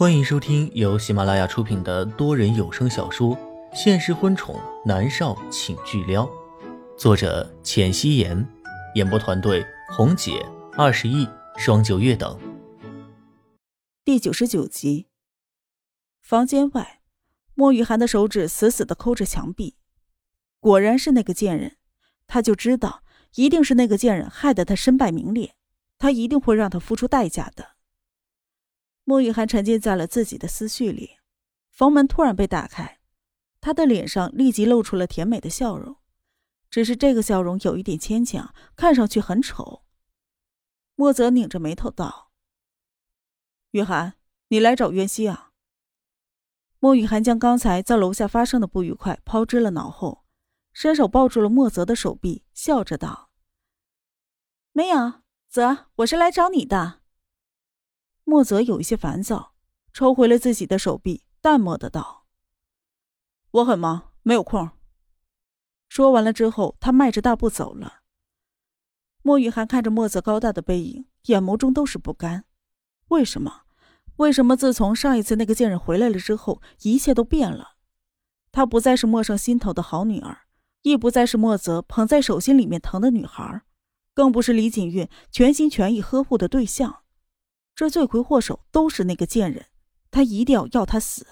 欢迎收听由喜马拉雅出品的多人有声小说《现实婚宠男少请巨撩》，作者：浅汐颜，演播团队：红姐、二十亿、双九月等。第九十九集。房间外，莫雨涵的手指死死的抠着墙壁，果然是那个贱人，他就知道一定是那个贱人害得他身败名裂，他一定会让他付出代价的。莫雨涵沉浸在了自己的思绪里，房门突然被打开，他的脸上立即露出了甜美的笑容，只是这个笑容有一点牵强，看上去很丑。莫泽拧着眉头道：“雨涵，你来找渊熙啊？”莫雨涵将刚才在楼下发生的不愉快抛之了脑后，伸手抱住了莫泽的手臂，笑着道：“没有，泽，我是来找你的。”莫泽有一些烦躁，抽回了自己的手臂，淡漠的道：“我很忙，没有空。”说完了之后，他迈着大步走了。莫雨涵看着莫泽高大的背影，眼眸中都是不甘。为什么？为什么自从上一次那个贱人回来了之后，一切都变了？她不再是莫胜心头的好女儿，亦不再是莫泽捧在手心里面疼的女孩，更不是李锦月全心全意呵护的对象。这罪魁祸首都是那个贱人，他一定要要他死。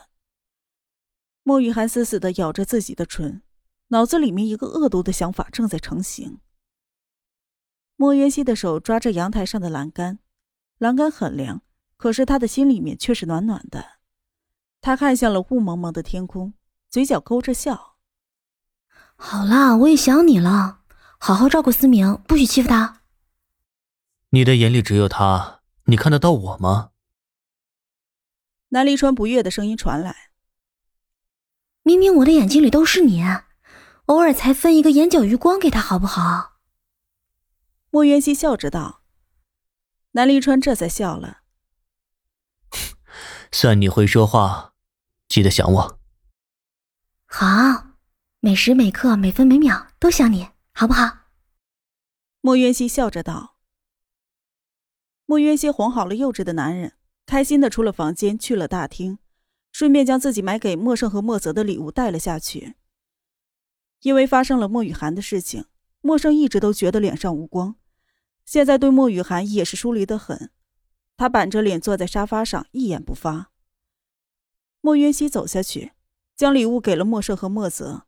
莫雨涵死死的咬着自己的唇，脑子里面一个恶毒的想法正在成型。莫渊熙的手抓着阳台上的栏杆，栏杆很凉，可是他的心里面却是暖暖的。他看向了雾蒙蒙的天空，嘴角勾着笑：“好啦，我也想你了，好好照顾思明，不许欺负他。”你的眼里只有他。你看得到我吗？南离川不悦的声音传来。明明我的眼睛里都是你，偶尔才分一个眼角余光给他，好不好？莫渊熙笑着道。南离川这才笑了。算你会说话，记得想我。好，每时每刻、每分每秒都想你，好不好？莫渊熙笑着道。莫渊熙哄好了幼稚的男人，开心的出了房间，去了大厅，顺便将自己买给莫盛和莫泽的礼物带了下去。因为发生了莫雨涵的事情，莫盛一直都觉得脸上无光，现在对莫雨涵也是疏离的很。他板着脸坐在沙发上，一言不发。莫渊熙走下去，将礼物给了莫盛和莫泽。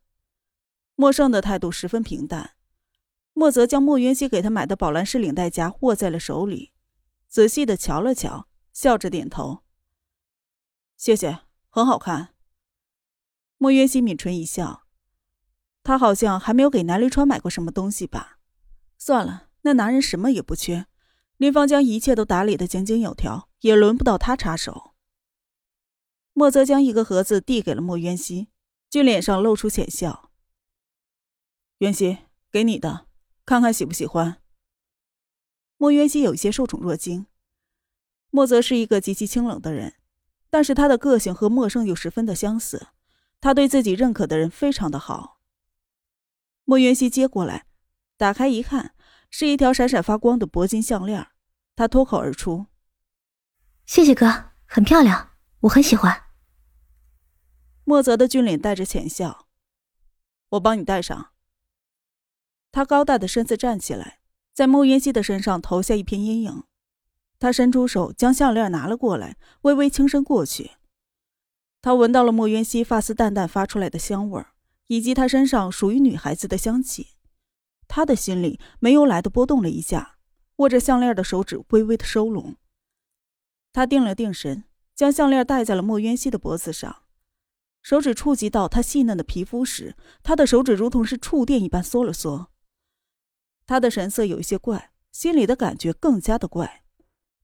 莫盛的态度十分平淡，莫泽将莫渊熙给他买的宝蓝式领带夹握在了手里。仔细的瞧了瞧，笑着点头。谢谢，很好看。莫渊熙抿唇一笑，他好像还没有给南离川买过什么东西吧？算了，那男人什么也不缺，林芳将一切都打理的井井有条，也轮不到他插手。莫泽将一个盒子递给了莫渊熙，俊脸上露出浅笑。渊熙，给你的，看看喜不喜欢。莫渊熙有些受宠若惊。莫泽是一个极其清冷的人，但是他的个性和莫胜又十分的相似。他对自己认可的人非常的好。莫渊熙接过来，打开一看，是一条闪闪发光的铂金项链。他脱口而出：“谢谢哥，很漂亮，我很喜欢。”莫泽的俊脸带着浅笑：“我帮你戴上。”他高大的身子站起来。在莫渊熙的身上投下一片阴影，他伸出手将项链拿了过来，微微轻身过去。他闻到了莫渊熙发丝淡淡发出来的香味儿，以及他身上属于女孩子的香气。他的心里没由来的波动了一下，握着项链的手指微微的收拢。他定了定神，将项链戴在了莫渊熙的脖子上。手指触及到他细嫩的皮肤时，他的手指如同是触电一般缩了缩。他的神色有一些怪，心里的感觉更加的怪。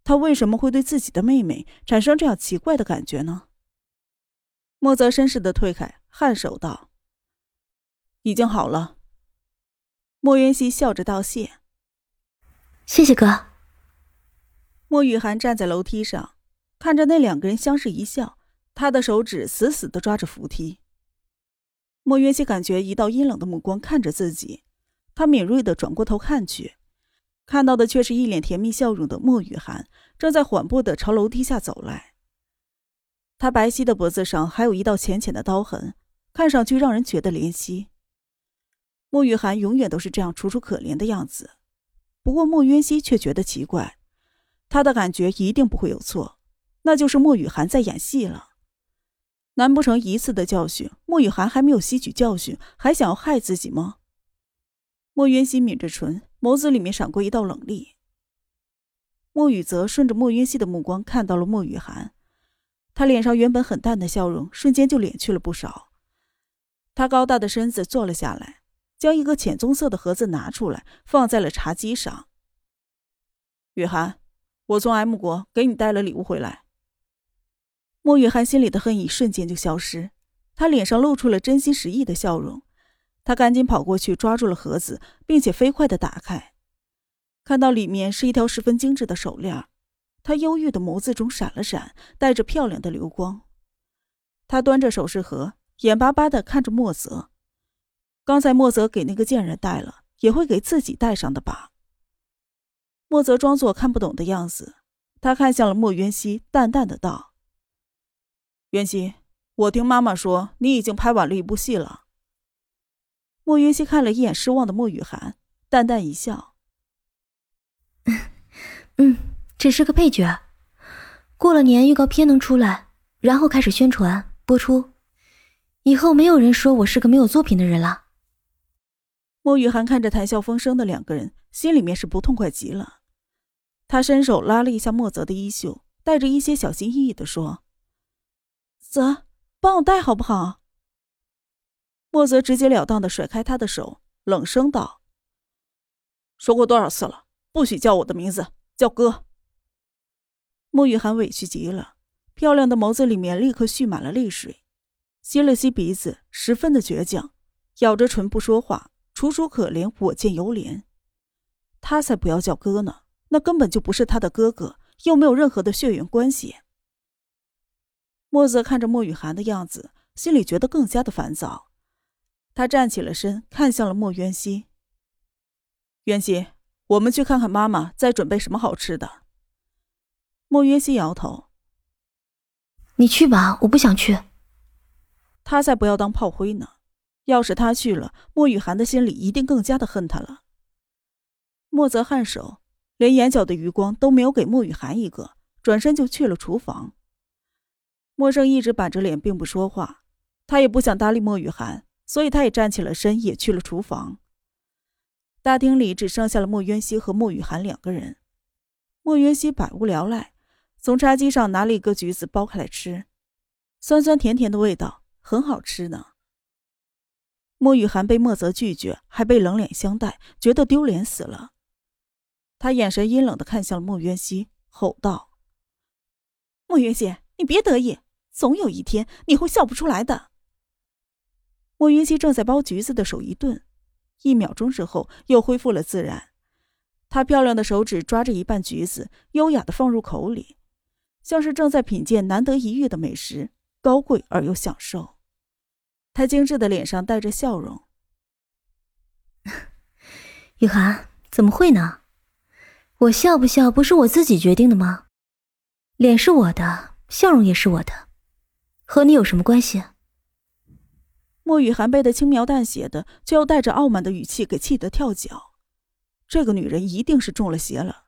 他为什么会对自己的妹妹产生这样奇怪的感觉呢？莫泽绅士的退开，颔首道：“已经好了。”莫渊熙笑着道谢：“谢谢哥。”莫雨涵站在楼梯上，看着那两个人相视一笑，他的手指死死的抓着扶梯。莫渊熙感觉一道阴冷的目光看着自己。他敏锐的转过头看去，看到的却是一脸甜蜜笑容的莫雨涵，正在缓步的朝楼梯下走来。他白皙的脖子上还有一道浅浅的刀痕，看上去让人觉得怜惜。莫雨涵永远都是这样楚楚可怜的样子，不过莫渊熙却觉得奇怪，他的感觉一定不会有错，那就是莫雨涵在演戏了。难不成一次的教训，莫雨涵还没有吸取教训，还想要害自己吗？莫渊熙抿着唇，眸子里面闪过一道冷厉。莫雨泽顺着莫渊熙的目光看到了莫雨涵，他脸上原本很淡的笑容瞬间就敛去了不少。他高大的身子坐了下来，将一个浅棕色的盒子拿出来，放在了茶几上。雨涵，我从 M 国给你带了礼物回来。莫雨涵心里的恨意瞬间就消失，他脸上露出了真心实意的笑容。他赶紧跑过去抓住了盒子，并且飞快的打开，看到里面是一条十分精致的手链。他忧郁的眸子中闪了闪，带着漂亮的流光。他端着首饰盒，眼巴巴的看着莫泽。刚才莫泽给那个贱人戴了，也会给自己戴上的吧？莫泽装作看不懂的样子，他看向了莫渊熙，淡淡的道。袁熙，我听妈妈说你已经拍完了一部戏了。莫云溪看了一眼失望的莫雨涵，淡淡一笑：“嗯，只是个配角。过了年预告片能出来，然后开始宣传播出，以后没有人说我是个没有作品的人了。”莫雨涵看着谈笑风生的两个人，心里面是不痛快极了。他伸手拉了一下莫泽的衣袖，带着一些小心翼翼的说。泽，帮我带好不好？莫泽直截了当的甩开他的手，冷声道：“说过多少次了，不许叫我的名字，叫哥。”莫雨涵委屈极了，漂亮的眸子里面立刻蓄满了泪水，吸了吸鼻子，十分的倔强，咬着唇不说话，楚楚可怜，我见犹怜。他才不要叫哥呢，那根本就不是他的哥哥，又没有任何的血缘关系。莫泽看着莫雨涵的样子，心里觉得更加的烦躁。他站起了身，看向了莫渊熙。渊熙，我们去看看妈妈在准备什么好吃的。莫渊熙摇头：“你去吧，我不想去。”他才不要当炮灰呢。要是他去了，莫雨涵的心里一定更加的恨他了。莫泽颔首，连眼角的余光都没有给莫雨涵一个，转身就去了厨房。莫生一直板着脸，并不说话。他也不想搭理莫雨涵，所以他也站起了身，也去了厨房。大厅里只剩下了莫渊熙和莫雨涵两个人。莫渊熙百无聊赖，从茶几上拿了一个橘子剥开来吃，酸酸甜甜的味道，很好吃呢。莫雨涵被莫泽拒绝，还被冷脸相待，觉得丢脸死了。他眼神阴冷的看向了莫渊熙，吼道：“莫渊熙，你别得意。”总有一天你会笑不出来的。莫云熙正在剥橘子的手一顿，一秒钟之后又恢复了自然。她漂亮的手指抓着一半橘子，优雅的放入口里，像是正在品鉴难得一遇的美食，高贵而又享受。她精致的脸上带着笑容。雨涵，怎么会呢？我笑不笑不是我自己决定的吗？脸是我的，笑容也是我的。和你有什么关系？莫雨涵被他轻描淡写的却又带着傲慢的语气给气得跳脚。这个女人一定是中了邪了。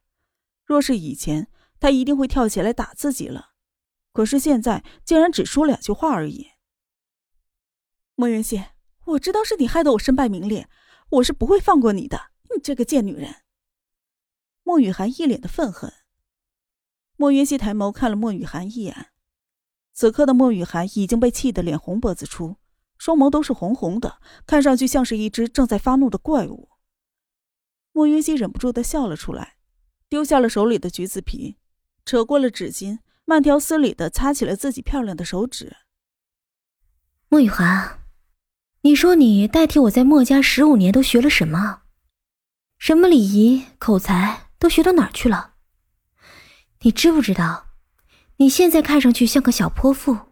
若是以前，她一定会跳起来打自己了。可是现在，竟然只说两句话而已。莫云熙，我知道是你害得我身败名裂，我是不会放过你的，你这个贱女人！莫雨涵一脸的愤恨。莫云熙抬眸看了莫雨涵一眼。此刻的莫雨涵已经被气得脸红脖子粗，双眸都是红红的，看上去像是一只正在发怒的怪物。莫云熙忍不住的笑了出来，丢下了手里的橘子皮，扯过了纸巾，慢条斯理的擦起了自己漂亮的手指。莫雨涵，你说你代替我在莫家十五年都学了什么？什么礼仪、口才都学到哪儿去了？你知不知道？你现在看上去像个小泼妇，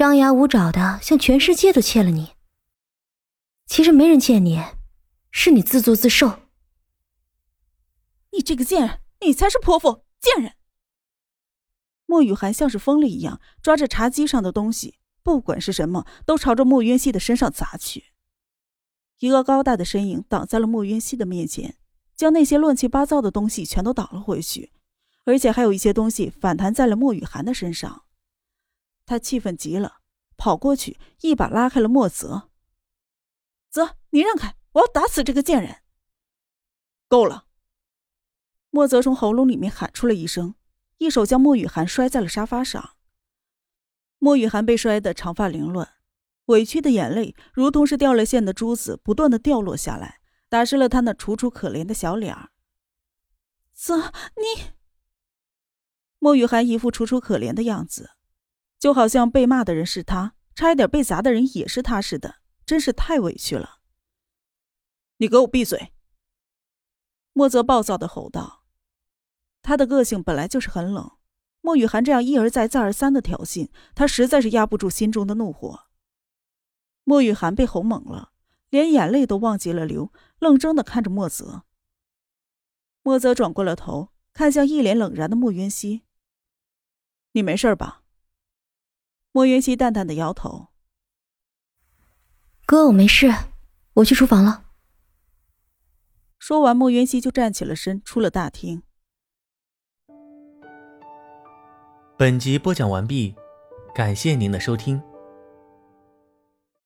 张牙舞爪的，向全世界都欠了你。其实没人欠你，是你自作自受。你这个贱人，你才是泼妇贱人！莫雨涵像是疯了一样，抓着茶几上的东西，不管是什么，都朝着莫渊熙的身上砸去。一个高大的身影挡在了莫渊熙的面前，将那些乱七八糟的东西全都挡了回去，而且还有一些东西反弹在了莫雨涵的身上。他气愤极了，跑过去一把拉开了莫泽。泽，你让开，我要打死这个贱人！够了！莫泽从喉咙里面喊出了一声。一手将莫雨涵摔在了沙发上。莫雨涵被摔得长发凌乱，委屈的眼泪如同是掉了线的珠子，不断的掉落下来，打湿了她那楚楚可怜的小脸儿。泽，你……莫雨涵一副楚楚可怜的样子，就好像被骂的人是他，差一点被砸的人也是他似的，真是太委屈了。你给我闭嘴！莫泽暴躁的吼道。他的个性本来就是很冷，莫雨涵这样一而再、再而三的挑衅，他实在是压不住心中的怒火。莫雨涵被吼懵了，连眼泪都忘记了流，愣怔的看着莫泽。莫泽转过了头，看向一脸冷然的莫云熙：“你没事吧？”莫云熙淡淡的摇头：“哥，我没事，我去厨房了。”说完，莫云熙就站起了身，出了大厅。本集播讲完毕，感谢您的收听。